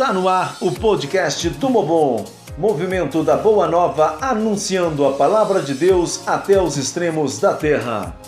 Está no ar o podcast Tumobom, movimento da Boa Nova anunciando a palavra de Deus até os extremos da terra.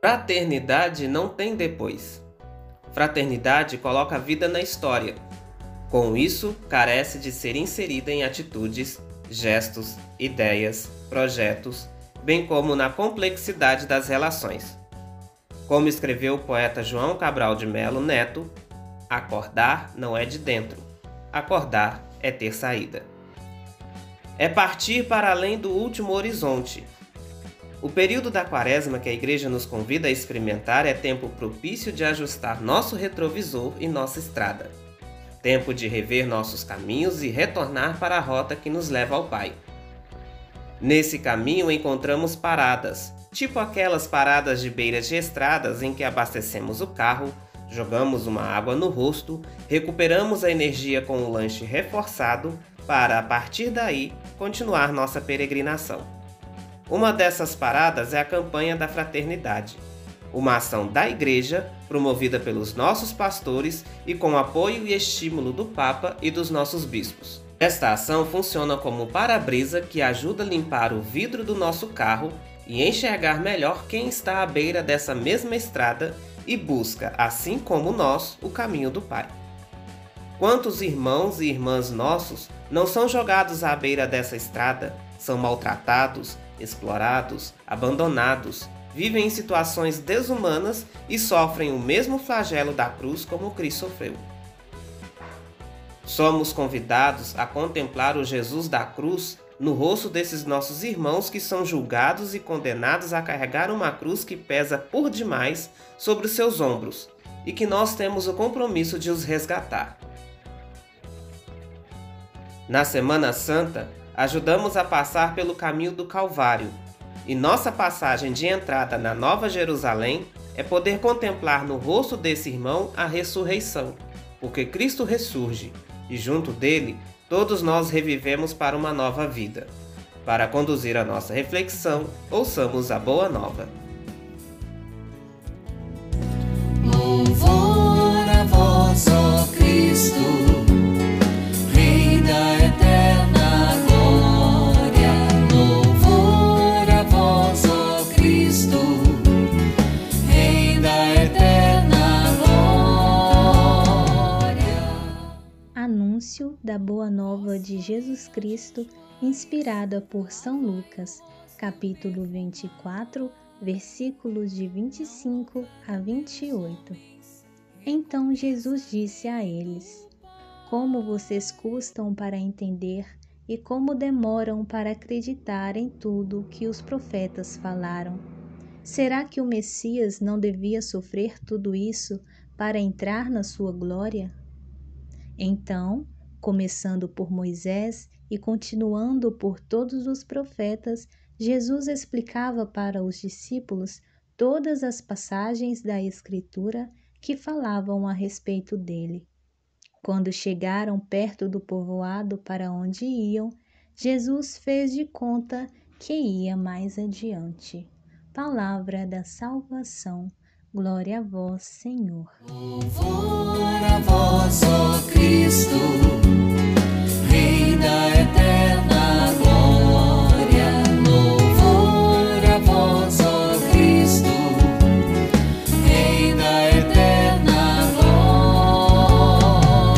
Fraternidade não tem depois. Fraternidade coloca a vida na história. Com isso, carece de ser inserida em atitudes, gestos, ideias, projetos, bem como na complexidade das relações. Como escreveu o poeta João Cabral de Melo Neto, acordar não é de dentro, acordar é ter saída. É partir para além do último horizonte. O período da quaresma que a igreja nos convida a experimentar é tempo propício de ajustar nosso retrovisor e nossa estrada. Tempo de rever nossos caminhos e retornar para a rota que nos leva ao Pai. Nesse caminho encontramos paradas, tipo aquelas paradas de beiras de estradas em que abastecemos o carro, jogamos uma água no rosto, recuperamos a energia com um lanche reforçado para, a partir daí, continuar nossa peregrinação. Uma dessas paradas é a campanha da fraternidade, uma ação da Igreja promovida pelos nossos pastores e com apoio e estímulo do Papa e dos nossos bispos. Esta ação funciona como para-brisa que ajuda a limpar o vidro do nosso carro e enxergar melhor quem está à beira dessa mesma estrada e busca, assim como nós, o caminho do Pai. Quantos irmãos e irmãs nossos não são jogados à beira dessa estrada, são maltratados, explorados, abandonados, vivem em situações desumanas e sofrem o mesmo flagelo da cruz como Cristo sofreu? Somos convidados a contemplar o Jesus da cruz no rosto desses nossos irmãos que são julgados e condenados a carregar uma cruz que pesa por demais sobre os seus ombros e que nós temos o compromisso de os resgatar. Na Semana Santa, ajudamos a passar pelo caminho do Calvário, e nossa passagem de entrada na Nova Jerusalém é poder contemplar no rosto desse irmão a ressurreição, porque Cristo ressurge e junto dele todos nós revivemos para uma nova vida. Para conduzir a nossa reflexão, ouçamos a Boa Nova. Louvor a vós, ó Cristo, da Boa Nova de Jesus Cristo, inspirada por São Lucas, capítulo 24, versículos de 25 a 28. Então Jesus disse a eles: Como vocês custam para entender e como demoram para acreditar em tudo que os profetas falaram. Será que o Messias não devia sofrer tudo isso para entrar na sua glória? Então, começando por Moisés e continuando por todos os profetas, Jesus explicava para os discípulos todas as passagens da Escritura que falavam a respeito dele. Quando chegaram perto do povoado para onde iam, Jesus fez de conta que ia mais adiante. Palavra da salvação. Glória a vós, Senhor. Louvor a vós, ó Cristo, Rei da eterna glória. Louvor a vós, ó Cristo, Rei da eterna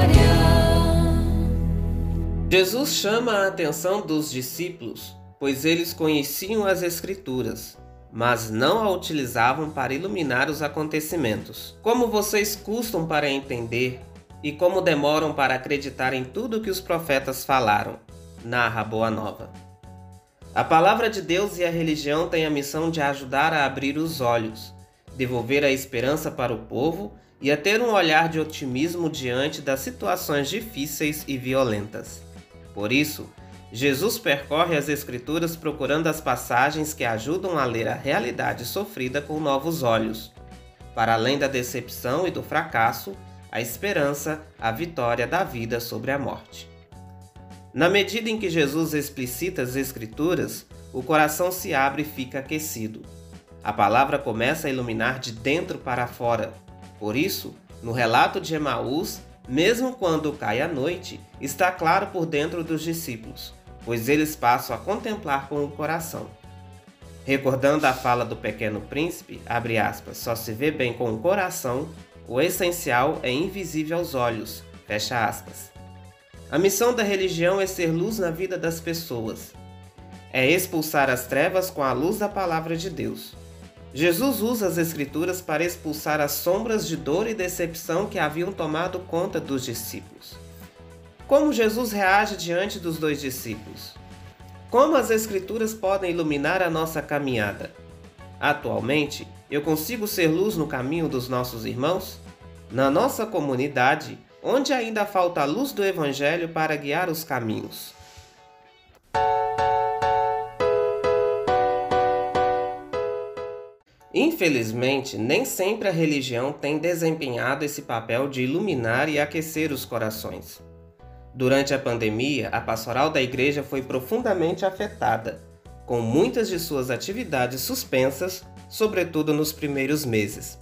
glória. Jesus chama a atenção dos discípulos, pois eles conheciam as Escrituras, mas não a utilizavam para iluminar os acontecimentos. Como vocês custam para entender e como demoram para acreditar em tudo que os profetas falaram, narra Boa Nova. A palavra de Deus e a religião têm a missão de ajudar a abrir os olhos, devolver a esperança para o povo e a ter um olhar de otimismo diante das situações difíceis e violentas. Por isso, Jesus percorre as Escrituras procurando as passagens que ajudam a ler a realidade sofrida com novos olhos. Para além da decepção e do fracasso, a esperança, a vitória da vida sobre a morte. Na medida em que Jesus explicita as Escrituras, o coração se abre e fica aquecido. A palavra começa a iluminar de dentro para fora. Por isso, no relato de Emaús, mesmo quando cai a noite, está claro por dentro dos discípulos, pois eles passam a contemplar com o coração. Recordando a fala do pequeno príncipe, abre aspas, só se vê bem com o coração, o essencial é invisível aos olhos, fecha aspas. A missão da religião é ser luz na vida das pessoas. É expulsar as trevas com a luz da palavra de Deus. Jesus usa as Escrituras para expulsar as sombras de dor e decepção que haviam tomado conta dos discípulos. Como Jesus reage diante dos dois discípulos? Como as Escrituras podem iluminar a nossa caminhada? Atualmente, eu consigo ser luz no caminho dos nossos irmãos? Na nossa comunidade, onde ainda falta a luz do Evangelho para guiar os caminhos? Infelizmente, nem sempre a religião tem desempenhado esse papel de iluminar e aquecer os corações. Durante a pandemia, a pastoral da igreja foi profundamente afetada, com muitas de suas atividades suspensas, sobretudo nos primeiros meses.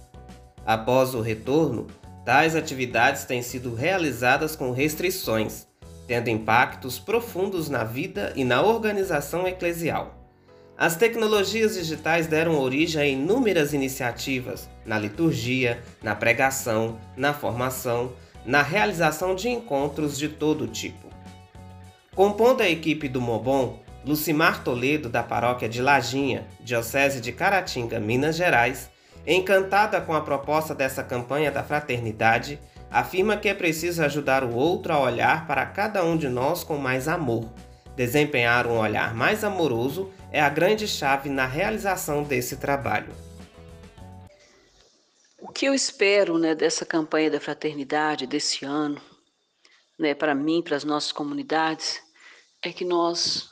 Após o retorno, tais atividades têm sido realizadas com restrições, tendo impactos profundos na vida e na organização eclesial. As tecnologias digitais deram origem a inúmeras iniciativas na liturgia, na pregação, na formação, na realização de encontros de todo tipo. Compondo a equipe do Mobon, Lucimar Toledo, da paróquia de Lajinha, Diocese de Caratinga, Minas Gerais, encantada com a proposta dessa campanha da fraternidade, afirma que é preciso ajudar o outro a olhar para cada um de nós com mais amor. Desempenhar um olhar mais amoroso é a grande chave na realização desse trabalho. Que eu espero né, dessa campanha da fraternidade desse ano, né, para mim, para as nossas comunidades, é que nós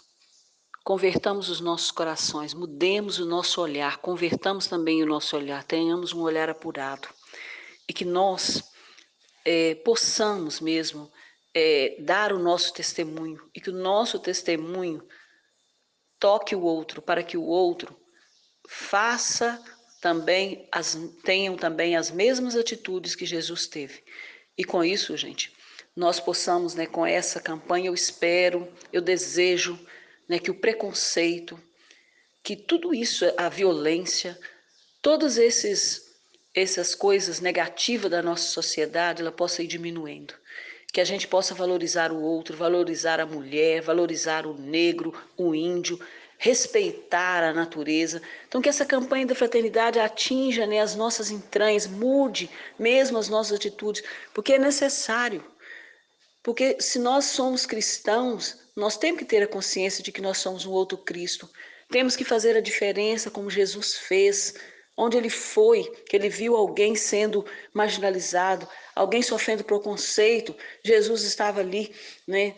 convertamos os nossos corações, mudemos o nosso olhar, convertamos também o nosso olhar, tenhamos um olhar apurado. E que nós é, possamos mesmo é, dar o nosso testemunho e que o nosso testemunho toque o outro para que o outro faça também as, tenham também as mesmas atitudes que Jesus teve. E com isso, gente, nós possamos, né, com essa campanha, eu espero, eu desejo, né, que o preconceito, que tudo isso, a violência, todas essas coisas negativas da nossa sociedade, ela possa ir diminuindo. Que a gente possa valorizar o outro, valorizar a mulher, valorizar o negro, o índio, respeitar a natureza. Então, que essa campanha da fraternidade atinja né, as nossas entranhas, mude mesmo as nossas atitudes, porque é necessário. Porque se nós somos cristãos, nós temos que ter a consciência de que nós somos um outro Cristo. Temos que fazer a diferença como Jesus fez, onde ele foi, que ele viu alguém sendo marginalizado, alguém sofrendo preconceito, Jesus estava ali, né,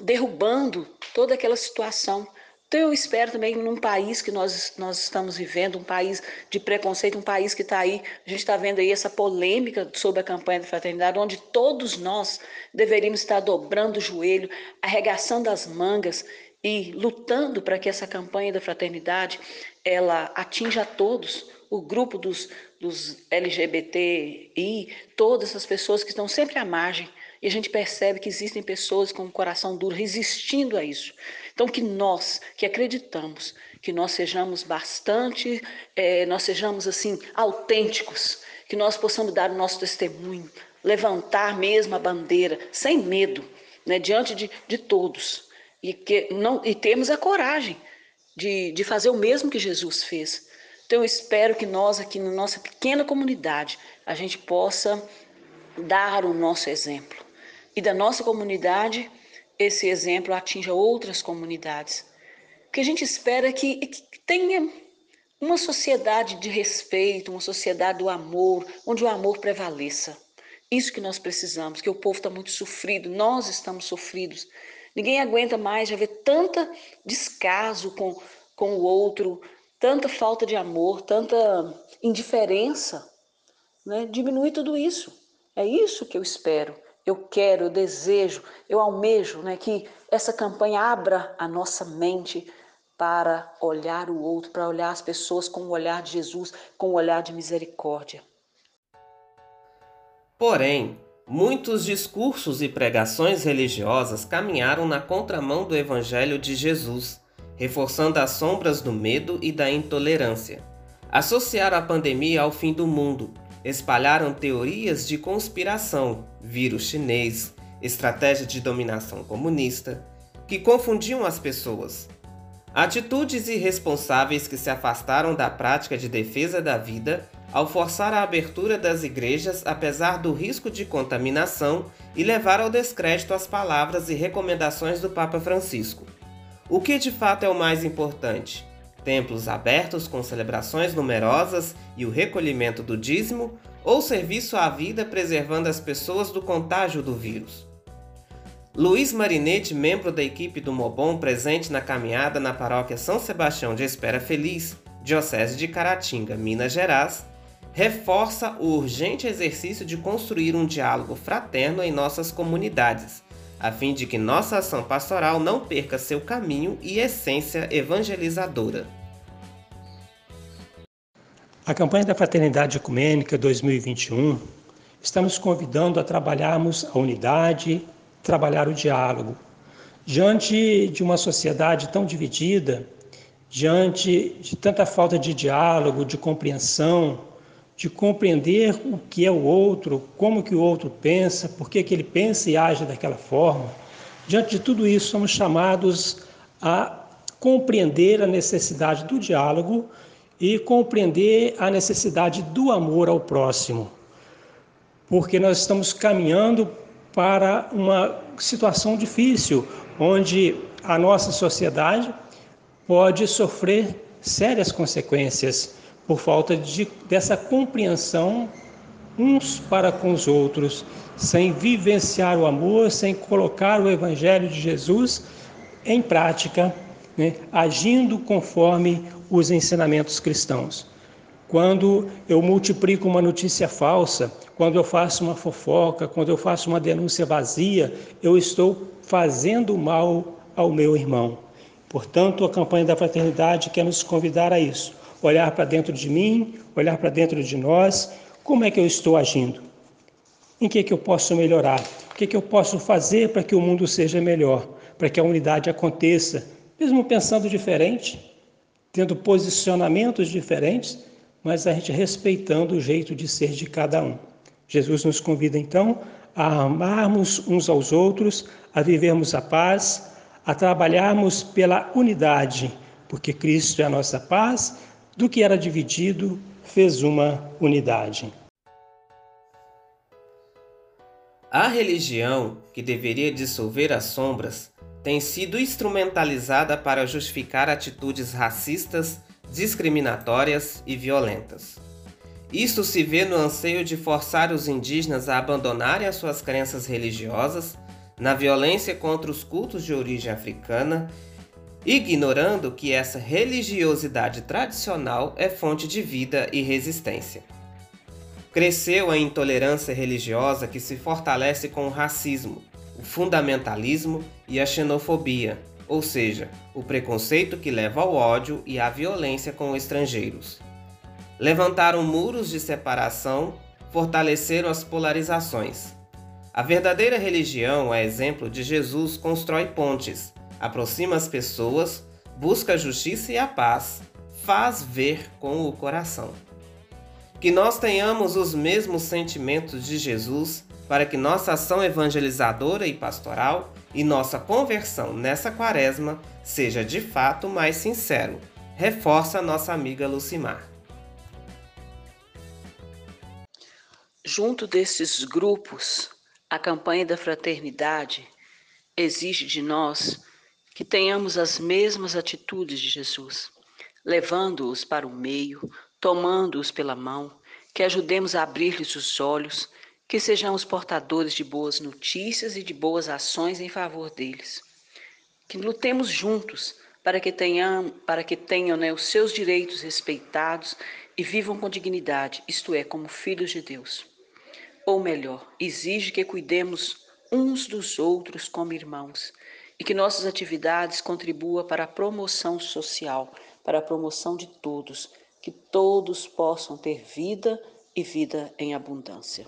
derrubando toda aquela situação. Então eu espero também num país que nós, nós estamos vivendo, um país de preconceito, um país que está aí, a gente está vendo aí essa polêmica sobre a campanha da fraternidade, onde todos nós deveríamos estar dobrando o joelho, arregaçando as mangas e lutando para que essa campanha da fraternidade ela atinja a todos, o grupo dos, dos LGBTI, todas essas pessoas que estão sempre à margem e a gente percebe que existem pessoas com o coração duro resistindo a isso. Então, que nós, que acreditamos, que nós sejamos bastante, é, nós sejamos assim, autênticos, que nós possamos dar o nosso testemunho, levantar mesmo a bandeira, sem medo, né, diante de, de todos. E, que não, e temos a coragem de, de fazer o mesmo que Jesus fez. Então, eu espero que nós, aqui na nossa pequena comunidade, a gente possa dar o nosso exemplo e da nossa comunidade esse exemplo atinja outras comunidades. O que a gente espera é que, é que tenha uma sociedade de respeito, uma sociedade do amor, onde o amor prevaleça. Isso que nós precisamos, que o povo está muito sofrido, nós estamos sofridos. Ninguém aguenta mais já ver tanta descaso com, com o outro, tanta falta de amor, tanta indiferença. Né? Diminui tudo isso. É isso que eu espero. Eu quero, eu desejo, eu almejo né, que essa campanha abra a nossa mente para olhar o outro, para olhar as pessoas com o olhar de Jesus, com o olhar de misericórdia. Porém, muitos discursos e pregações religiosas caminharam na contramão do Evangelho de Jesus, reforçando as sombras do medo e da intolerância. Associaram a pandemia ao fim do mundo, espalharam teorias de conspiração, vírus chinês, estratégia de dominação comunista, que confundiam as pessoas. Atitudes irresponsáveis que se afastaram da prática de defesa da vida ao forçar a abertura das igrejas apesar do risco de contaminação e levar ao descrédito as palavras e recomendações do Papa Francisco. O que de fato é o mais importante? Templos abertos com celebrações numerosas e o recolhimento do dízimo ou serviço à vida preservando as pessoas do contágio do vírus? Luiz Marinete, membro da equipe do Mobon presente na caminhada na paróquia São Sebastião de Espera Feliz, Diocese de Caratinga, Minas Gerais, reforça o urgente exercício de construir um diálogo fraterno em nossas comunidades, a fim de que nossa ação pastoral não perca seu caminho e essência evangelizadora. A campanha da Fraternidade Ecumênica 2021 está nos convidando a trabalharmos a unidade, trabalhar o diálogo. Diante de uma sociedade tão dividida, diante de tanta falta de diálogo, de compreensão, de compreender o que é o outro, como que o outro pensa, por que, que ele pensa e age daquela forma, diante de tudo isso, somos chamados a compreender a necessidade do diálogo e compreender a necessidade do amor ao próximo, porque nós estamos caminhando para uma situação difícil, onde a nossa sociedade pode sofrer sérias consequências por falta de, dessa compreensão uns para com os outros, sem vivenciar o amor, sem colocar o Evangelho de Jesus em prática, né, agindo conforme os ensinamentos cristãos. Quando eu multiplico uma notícia falsa, quando eu faço uma fofoca, quando eu faço uma denúncia vazia, eu estou fazendo mal ao meu irmão. Portanto, a campanha da fraternidade quer nos convidar a isso, olhar para dentro de mim, olhar para dentro de nós, como é que eu estou agindo? Em que, é que eu posso melhorar? O que, é que eu posso fazer para que o mundo seja melhor, para que a unidade aconteça, mesmo pensando diferente, tendo posicionamentos diferentes, mas a gente respeitando o jeito de ser de cada um. Jesus nos convida então a amarmos uns aos outros, a vivermos a paz, a trabalharmos pela unidade, porque Cristo é a nossa paz, do que era dividido, fez uma unidade. A religião, que deveria dissolver as sombras, tem sido instrumentalizada para justificar atitudes racistas, discriminatórias e violentas. Isto se vê no anseio de forçar os indígenas a abandonarem as suas crenças religiosas, na violência contra os cultos de origem africana, ignorando que essa religiosidade tradicional é fonte de vida e resistência. Cresceu a intolerância religiosa que se fortalece com o racismo, o fundamentalismo e a xenofobia, ou seja, o preconceito que leva ao ódio e à violência com estrangeiros. Levantaram muros de separação, fortaleceram as polarizações. A verdadeira religião, a exemplo de Jesus, constrói pontes, aproxima as pessoas, busca a justiça e a paz, faz ver com o coração. Que nós tenhamos os mesmos sentimentos de Jesus para que nossa ação evangelizadora e pastoral e nossa conversão nessa quaresma seja de fato mais sincero, reforça nossa amiga Lucimar. Junto desses grupos, a campanha da fraternidade exige de nós que tenhamos as mesmas atitudes de Jesus, levando-os para o meio, tomando-os pela mão, que ajudemos a abrir-lhes os olhos que sejamos portadores de boas notícias e de boas ações em favor deles. Que lutemos juntos para que tenham, para que tenham né, os seus direitos respeitados e vivam com dignidade, isto é, como filhos de Deus. Ou melhor, exige que cuidemos uns dos outros como irmãos, e que nossas atividades contribuam para a promoção social, para a promoção de todos, que todos possam ter vida e vida em abundância.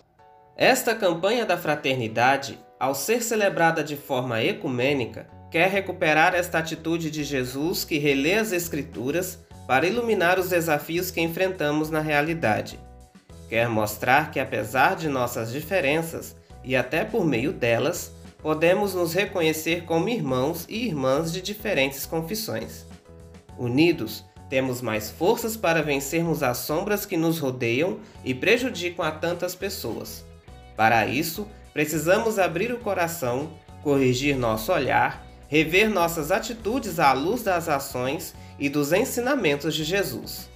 Esta campanha da fraternidade, ao ser celebrada de forma ecumênica, quer recuperar esta atitude de Jesus que relê as Escrituras para iluminar os desafios que enfrentamos na realidade. Quer mostrar que, apesar de nossas diferenças, e até por meio delas, podemos nos reconhecer como irmãos e irmãs de diferentes confissões. Unidos, temos mais forças para vencermos as sombras que nos rodeiam e prejudicam a tantas pessoas. Para isso, precisamos abrir o coração, corrigir nosso olhar, rever nossas atitudes à luz das ações e dos ensinamentos de Jesus.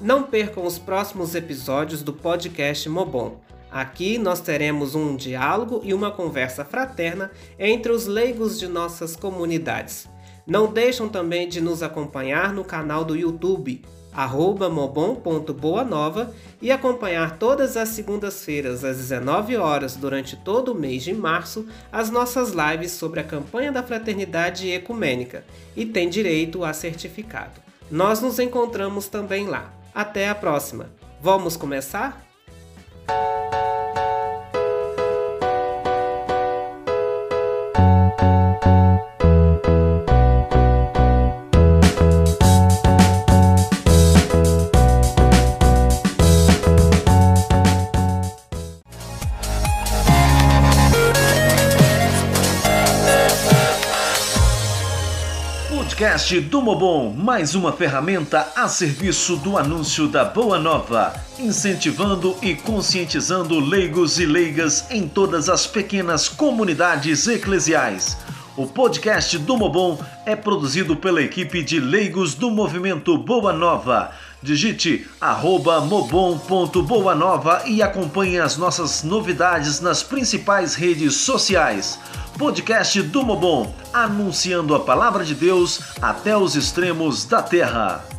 Não percam os próximos episódios do podcast Mobon. Aqui nós teremos um diálogo e uma conversa fraterna entre os leigos de nossas comunidades. Não deixam também de nos acompanhar no canal do YouTube, mobon.boanova e acompanhar todas as segundas-feiras às 19 horas durante todo o mês de março as nossas lives sobre a campanha da fraternidade ecumênica e tem direito a certificado. Nós nos encontramos também lá. Até a próxima. Vamos começar? Podcast do Mobon, mais uma ferramenta a serviço do anúncio da Boa Nova, incentivando e conscientizando leigos e leigas em todas as pequenas comunidades eclesiais. O podcast do Mobon é produzido pela equipe de leigos do movimento Boa Nova. Digite arroba mobon.boanova e acompanhe as nossas novidades nas principais redes sociais podcast do Mobon, anunciando a palavra de Deus até os extremos da terra.